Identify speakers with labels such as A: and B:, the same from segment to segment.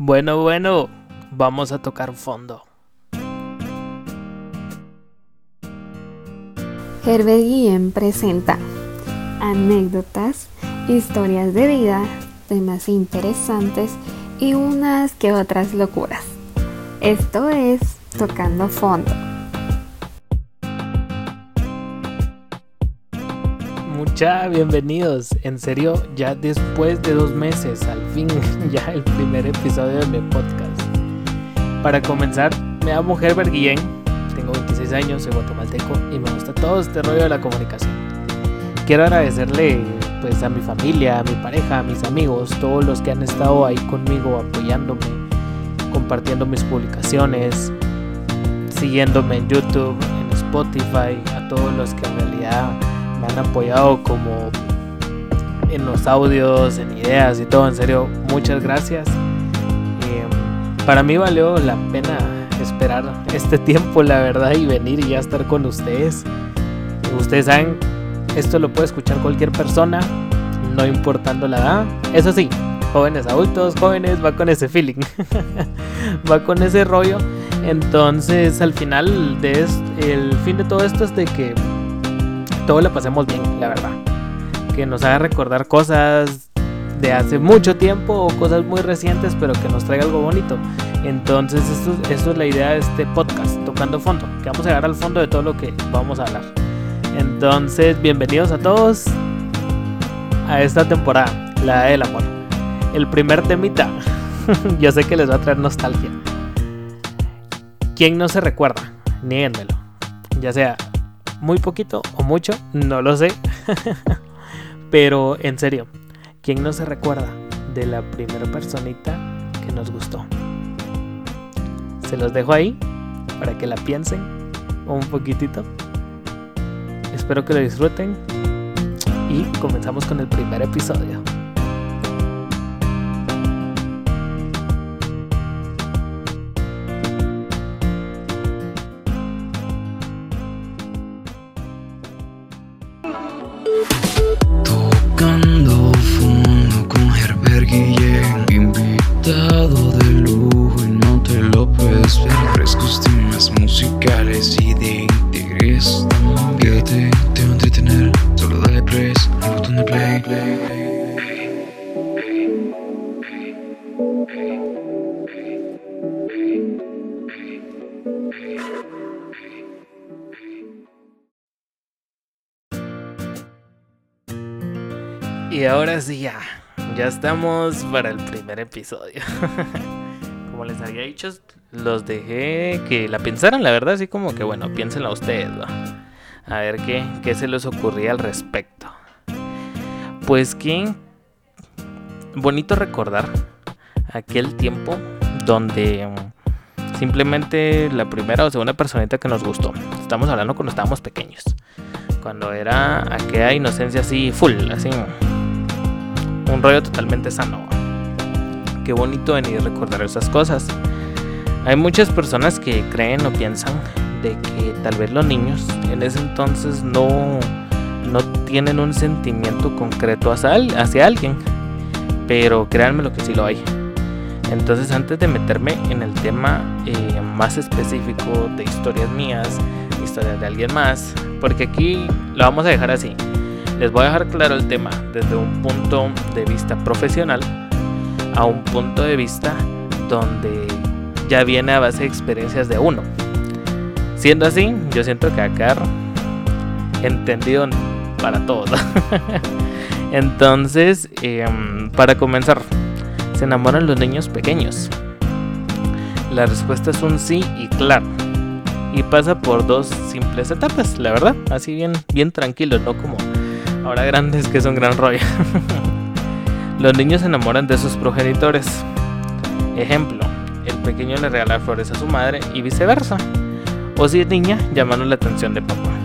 A: Bueno, bueno, vamos a tocar fondo.
B: Herbert Guillén presenta anécdotas, historias de vida, temas interesantes y unas que otras locuras. Esto es Tocando Fondo.
A: Mucha bienvenidos. En serio, ya después de dos meses, al fin, ya el primer episodio de mi podcast. Para comenzar, me llamo Herbert Guillén, tengo 26 años, soy guatemalteco y me gusta todo este rollo de la comunicación. Quiero agradecerle pues a mi familia, a mi pareja, a mis amigos, todos los que han estado ahí conmigo apoyándome, compartiendo mis publicaciones, siguiéndome en YouTube, en Spotify, a todos los que en realidad me han apoyado como en los audios, en ideas y todo. En serio, muchas gracias. Eh, para mí valió la pena esperar este tiempo, la verdad, y venir y ya estar con ustedes. Ustedes saben, esto lo puede escuchar cualquier persona, no importando la edad. Eso sí, jóvenes, adultos, jóvenes, va con ese feeling, va con ese rollo. Entonces, al final, de el fin de todo esto es de que todo le pasemos bien, la verdad. Que nos haga recordar cosas de hace mucho tiempo o cosas muy recientes, pero que nos traiga algo bonito. Entonces, esto, es la idea de este podcast, tocando fondo, que vamos a llegar al fondo de todo lo que vamos a hablar. Entonces, bienvenidos a todos a esta temporada, la del amor. El primer temita, yo sé que les va a traer nostalgia. ¿Quién no se recuerda? Niéguenmelo. Ya sea muy poquito o mucho, no lo sé. Pero en serio, ¿quién no se recuerda de la primera personita que nos gustó? Se los dejo ahí para que la piensen un poquitito. Espero que lo disfruten y comenzamos con el primer episodio. Y ahora sí ya, ya estamos para el primer episodio. como les había dicho, los dejé que la pensaran, la verdad, así como que bueno, piénsenla ustedes, A ver qué, qué se les ocurría al respecto. Pues que bonito recordar aquel tiempo donde mm, simplemente la primera o segunda personita que nos gustó. Estamos hablando cuando estábamos pequeños. Cuando era aquella inocencia así full, así un rollo totalmente sano. Qué bonito venir recordar esas cosas. Hay muchas personas que creen o piensan de que tal vez los niños en ese entonces no, no tienen un sentimiento concreto hacia, alguien. Pero créanme lo que sí lo hay. Entonces antes de meterme en el tema eh, más específico de historias mías, historias de alguien más, porque aquí lo vamos a dejar así. Les voy a dejar claro el tema desde un punto de vista profesional a un punto de vista donde ya viene a base de experiencias de uno. Siendo así, yo siento que acá entendido para todos. Entonces, em, para comenzar, ¿se enamoran los niños pequeños? La respuesta es un sí y claro. Y pasa por dos simples etapas, la verdad. Así bien, bien tranquilo, no como ahora grandes que es un gran rollo. Los niños se enamoran de sus progenitores. Ejemplo, el pequeño le regala flores a su madre y viceversa. O si es niña, llamando la atención de papá.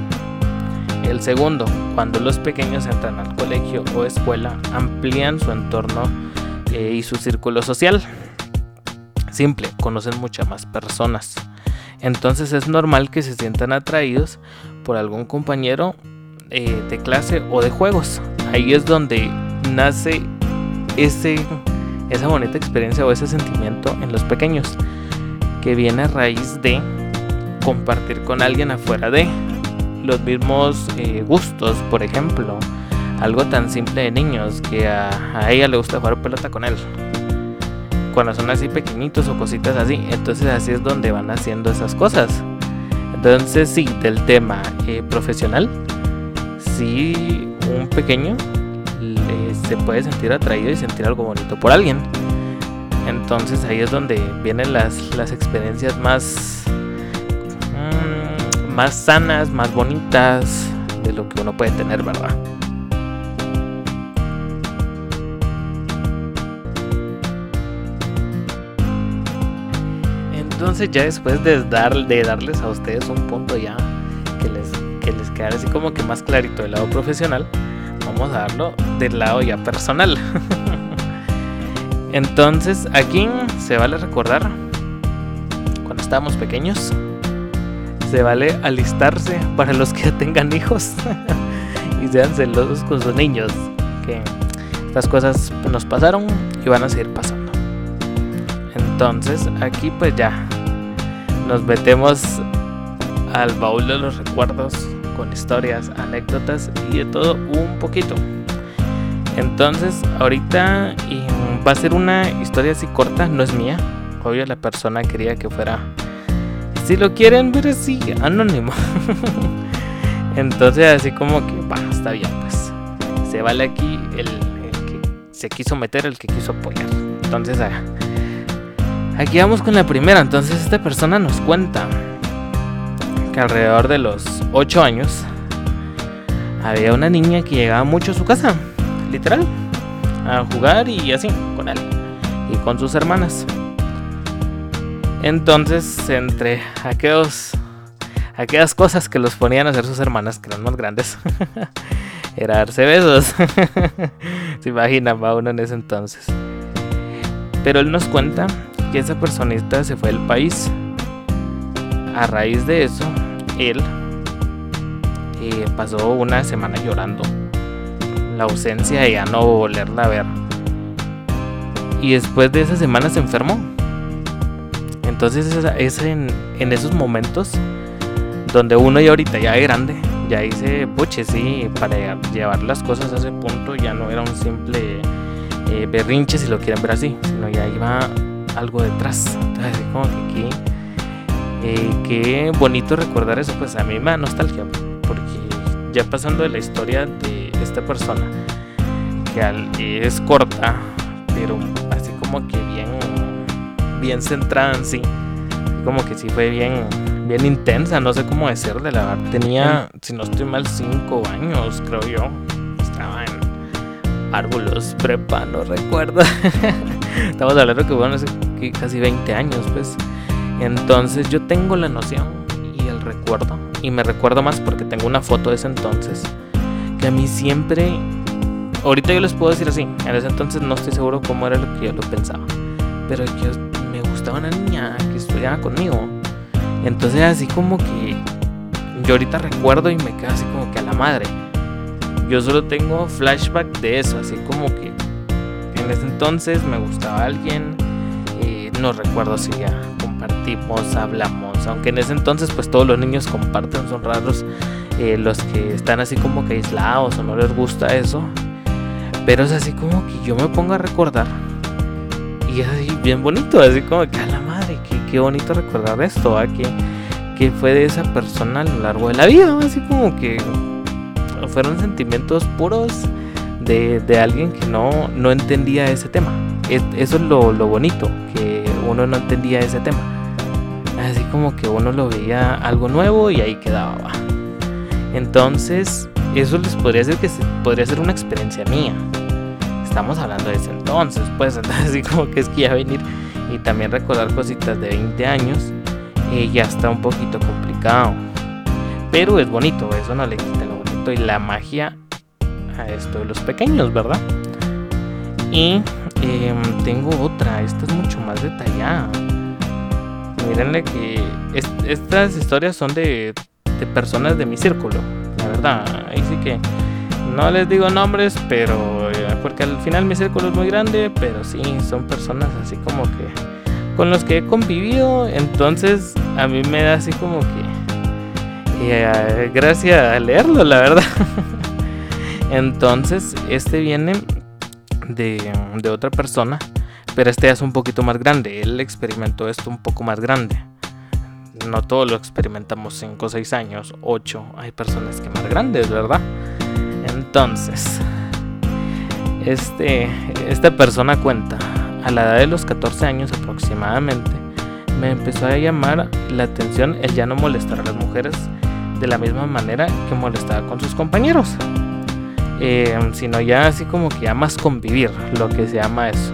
A: El segundo, cuando los pequeños entran al colegio o escuela, amplían su entorno eh, y su círculo social. Simple, conocen muchas más personas. Entonces es normal que se sientan atraídos por algún compañero eh, de clase o de juegos. Ahí es donde nace esa bonita experiencia o ese sentimiento en los pequeños, que viene a raíz de compartir con alguien afuera de los mismos eh, gustos, por ejemplo, algo tan simple de niños que a, ella le gusta jugar pelota con él cuando son así pequeñitos o cositas así. Entonces así es donde van haciendo esas cosas. Entonces sí, del tema eh, profesional, sí un pequeño se puede sentir atraído y sentir algo bonito por alguien. Entonces ahí es donde vienen las, las experiencias más, más sanas, más bonitas de lo que uno puede tener, ¿verdad? entonces ya después de, dar, de darles a ustedes un punto ya que les, que les quedara así como que más clarito del lado profesional, vamos a darlo del lado ya personal. entonces aquí se vale recordar cuando estábamos pequeños, se vale alistarse para los que tengan hijos y sean celosos con sus niños, que estas cosas nos pasaron y van a seguir pasando. Entonces aquí pues ya nos metemos al baúl de los recuerdos con historias, anécdotas y de todo un poquito. Entonces, ahorita va a ser una historia así corta, no es mía. Obvio, la persona quería que fuera, si lo quieren ver así, anónimo. Entonces, así como que, va, está bien, pues. Se vale aquí el, que se quiso meter, el que quiso apoyar. Entonces, ah, Aquí vamos con la primera. Entonces esta persona nos cuenta que alrededor de los 8 años había una niña que llegaba mucho a su casa, literal, a jugar y así, con él y con sus hermanas. Entonces, entre aquellos, aquellas cosas que los ponían a hacer sus hermanas, que eran más grandes, era darse besos. Se imaginaba uno en ese entonces. Pero él nos cuenta que esa personita se fue del país. A raíz de eso, él eh, pasó una semana llorando. La ausencia de ya no volverla a ver. Y después de esa semana se enfermó. Entonces es, en, en, esos momentos donde uno ya ahorita ya es grande, ya dice, puche, sí, para llevar las cosas a ese punto ya no era un simple eh, berrinche si lo quieren ver así, sino ya iba algo detrás. Entonces, como que eh, qué bonito recordar eso, pues a mí me da nostalgia, porque ya pasando de la historia de esta persona, que es corta, pero así como que bien, bien centrada en sí, como que sí fue bien, bien intensa, no sé cómo decirle, la verdad, tenía, si no estoy mal, cinco años, creo yo, estaba en árboles prepa, no recuerdo. Estamos hablando que bueno, hace casi 20 años, pues. Entonces yo tengo la noción y el recuerdo. Y me recuerdo más porque tengo una foto de ese entonces. Que a mí siempre... Ahorita yo les puedo decir así. En ese entonces no estoy seguro cómo era lo que yo lo pensaba. Pero yo gustaba una niña que estudiaba conmigo. Entonces así como que... Yo ahorita recuerdo y me quedo así como que a la madre. Yo solo tengo flashback de eso. Así como que en ese entonces me gustaba alguien, y no recuerdo si ya compartimos, hablamos, aunque en ese entonces pues todos los niños comparten, son raros eh, los que están así como que aislados o no les gusta eso, pero es así como que yo me pongo a recordar y así bien bonito, así como que a la madre, qué, qué bonito recordar esto, que, fue de esa persona a lo largo de la vida, así como que fueron sentimientos puros de, alguien que no, no entendía ese tema. eso es lo, bonito, que uno no entendía ese tema. Así como que uno lo veía algo nuevo y ahí quedaba. Entonces, eso les podría decir que podría ser una experiencia mía. Estamos hablando de ese entonces, pues así como que es que ya venir y también recordar cositas de 20 años eh, ya está un poquito complicado. Pero es bonito, eso no le quita lo bonito y la magia a esto de los pequeños, ¿verdad? Y em, tengo otra, esta es mucho más detallada. Mírenle que estas historias son de, de personas de mi círculo, la verdad. Ahí sí que no les digo nombres, pero porque al final mi círculo es muy grande, pero sí, son personas así como que con los que he convivido, entonces a mí me da así como que eh, gracia leerlo, la verdad. entonces, este viene de, de otra persona, pero este es un poquito más grande, él experimentó esto un poco más grande no todo lo experimentamos 5 o 6 años, 8, hay personas que más grandes, ¿verdad? Entonces, este, esta persona cuenta, a la edad de los 14 años aproximadamente, me empezó a llamar la atención el ya no molestar a las mujeres de la misma manera que molestaba con sus compañeros, eh, sino ya así como que ya más convivir, lo que se llama eso.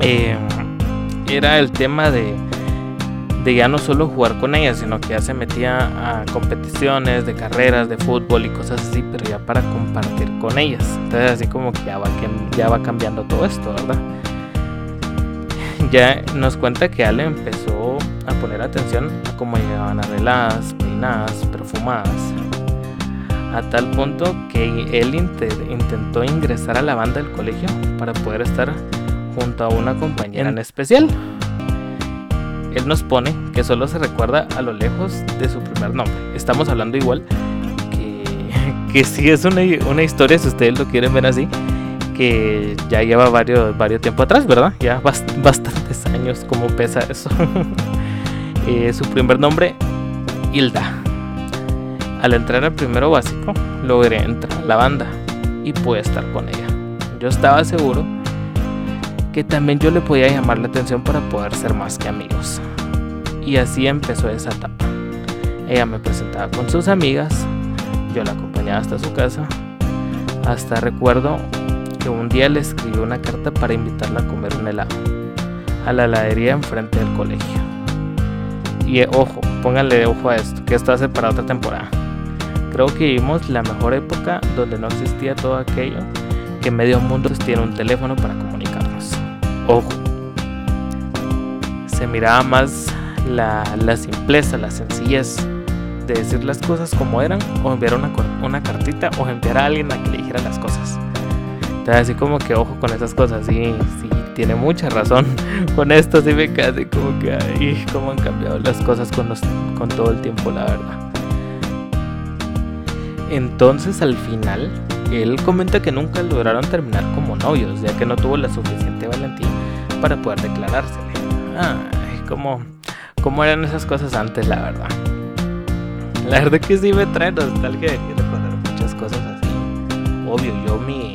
A: Eh, era el tema de de ya no solo jugar con ella, sino que ya se metía a competiciones de carreras, de fútbol y cosas así, pero ya para compartir con ellas. Entonces así como que ya va, ya va cambiando todo esto, ¿verdad? Ya nos cuenta que Ale empezó a poner atención a cómo llegaban arregladas, peinadas, perfumadas. A tal punto que él intentó ingresar a la banda del colegio para poder estar junto a una compañera en especial él nos pone que solo se recuerda a lo lejos de su primer nombre. Estamos hablando igual que, que sí es una, una historia, si ustedes lo quieren ver así, que ya lleva varios, varios tiempo atrás, ¿verdad? Ya bastantes años, como pesa eso. Eh, su primer nombre, Hilda. Al entrar al primero básico, logré entrar a la banda y pude estar con ella. Yo estaba seguro que también yo le podía llamar la atención para poder ser más que amigos. Y así empezó esa etapa. Ella me presentaba con sus amigas, yo la acompañaba hasta su casa. Hasta recuerdo que un día le escribí una carta para invitarla a comer un helado a la heladería enfrente del colegio. Y ojo, pónganle ojo a esto, que esto hace para otra temporada. Creo que vivimos la mejor época donde no existía todo aquello que medio mundo tiene un teléfono para comunicar ojo, se miraba más la, simpleza, la sencillez de decir las cosas como eran o enviar una, una cartita o enviar a alguien a que le dijera las cosas. Entonces así como que ojo con esas cosas, sí, sí, tiene mucha razón con esto, sí me casi como que, ay, cómo han cambiado las cosas con, con todo el tiempo, la verdad. Entonces al final, él comenta que nunca lograron terminar como novios, ya que no tuvo la suficiente valentía para poder declarársele. Ay, ¿cómo, cómo eran esas cosas antes, la verdad? La verdad que sí me trae nostalgia de recordar muchas cosas así. Obvio, yo mi,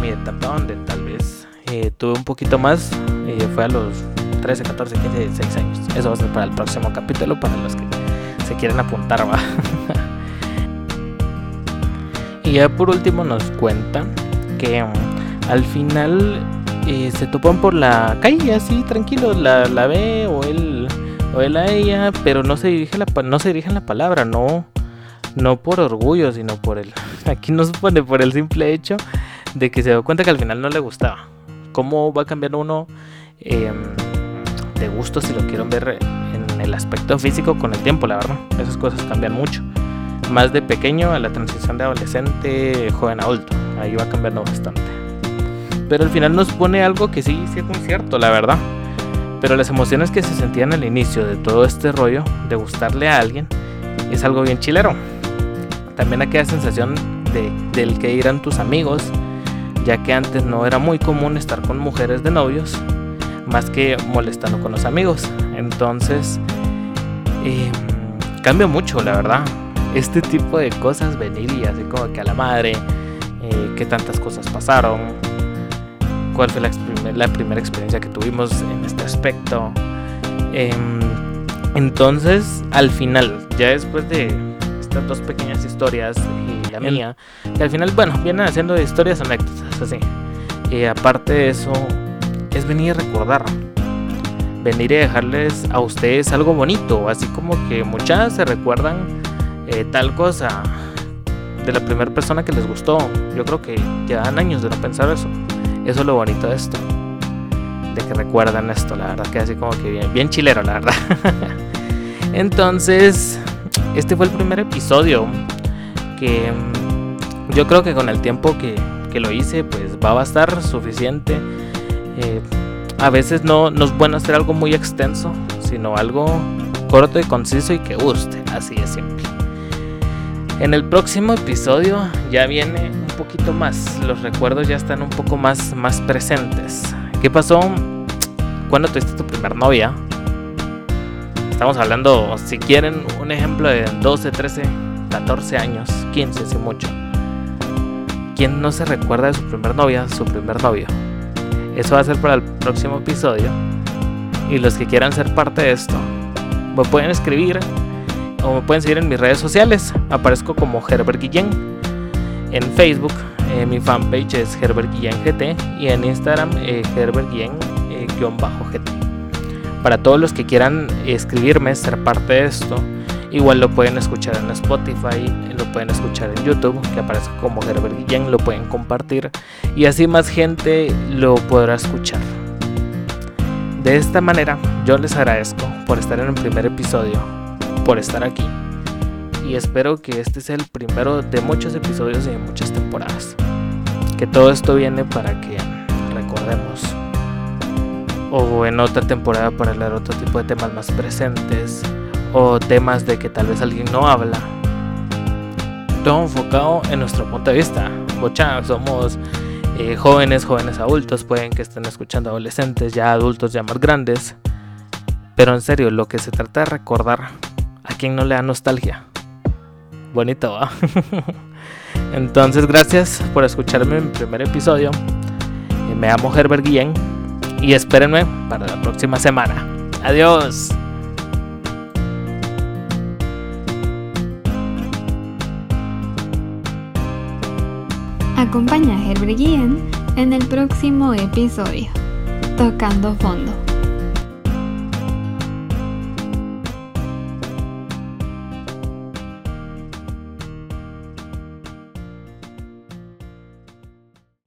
A: mi etapa donde tal vez eh, tuve un poquito más eh, fue a los 13, 14, 15, 16 años. Eso va a ser para el próximo capítulo, para los que se quieren apuntar, va. y ya por último nos cuentan que um, al final eh, se topan por la calle así tranquilos, la, la ve o él o él a ella, pero no se dirige la no se dirigen la palabra, no no por orgullo, sino por el aquí nos pone por el simple hecho de que se dio cuenta que al final no le gustaba. ¿Cómo va cambiando uno em, de gusto si lo quieren ver en el aspecto físico con el tiempo, la verdad? Esas cosas cambian mucho. Más de pequeño a la transición de adolescente, joven adulto. Ahí va cambiando bastante. Pero al final nos pone algo que sí, sí es cierto, la verdad. Pero las emociones que se sentían al inicio de todo este rollo de gustarle a alguien es algo bien chilero. También aquella sensación de, del que irán tus amigos, ya que antes no era muy común estar con mujeres de novios, más que molestando con los amigos. Entonces, eh, cambia mucho, la verdad. Este tipo de cosas, venir y así como que a la madre, eh, que tantas cosas pasaron, cuál fue la, primera experiencia que tuvimos en este aspecto. Em, entonces, al final, ya después de estas dos pequeñas historias y la mía, que al final, bueno, vienen haciendo historias anécdotas, así. Y aparte de eso, es venir a recordar. Venir y dejarles a ustedes algo bonito, así como que muchas se recuerdan eh, tal cosa de la primera persona que les gustó. Yo creo que llevan años de no pensar eso. Eso es lo bonito de esto. De que recuerdan esto, la verdad, que así como que bien, bien chilero, la verdad. Entonces, este fue el primer episodio que mm, yo creo que con el tiempo que, que lo hice, pues va a bastar suficiente. Eh, a veces no, no es bueno hacer algo muy extenso, sino algo corto y conciso y que guste, así de simple. En el próximo episodio ya viene poquito más, los recuerdos ya están un poco más, más presentes. ¿Qué pasó cuando tuviste tu primer novia? Estamos hablando, si quieren, un ejemplo de 12, 13, 14 años, 15 si mucho. ¿Quién no se recuerda de su primer novia, su primer novio? Eso va a ser para el próximo episodio. Y los que quieran ser parte de esto, me pueden escribir o me pueden seguir en mis redes sociales. Aparezco como Herbert Guillén. En Facebook, eh, mi fanpage es Herbert Guillén GT y en Instagram, eh, Herbert Guillén eh. Para todos los que quieran escribirme, ser parte de esto, igual lo pueden escuchar en Spotify, lo pueden escuchar en YouTube, que aparece como Herbert Guillén, lo pueden compartir y así más gente lo podrá escuchar. De esta manera, yo les agradezco por estar en el primer episodio, por estar aquí. Y espero que este sea el primero de muchos episodios y de muchas temporadas. Que todo esto viene para que recordemos. O en otra temporada para hablar otro tipo de temas más presentes. O temas de que tal vez alguien no habla. Todo enfocado en nuestro punto de vista. Bocha, somos eh, jóvenes, jóvenes adultos, pueden que estén escuchando adolescentes, ya adultos, ya más grandes. Pero en serio, lo que se trata de recordar a quien no le da nostalgia. Bonito, ¿va? Entonces, gracias por escucharme en mi primer episodio. Eh, me llamo Herbert Guillén y espérenme para la próxima semana. Adiós.
B: Acompaña a Herbert Guillén en el próximo episodio, Tocando Fondo.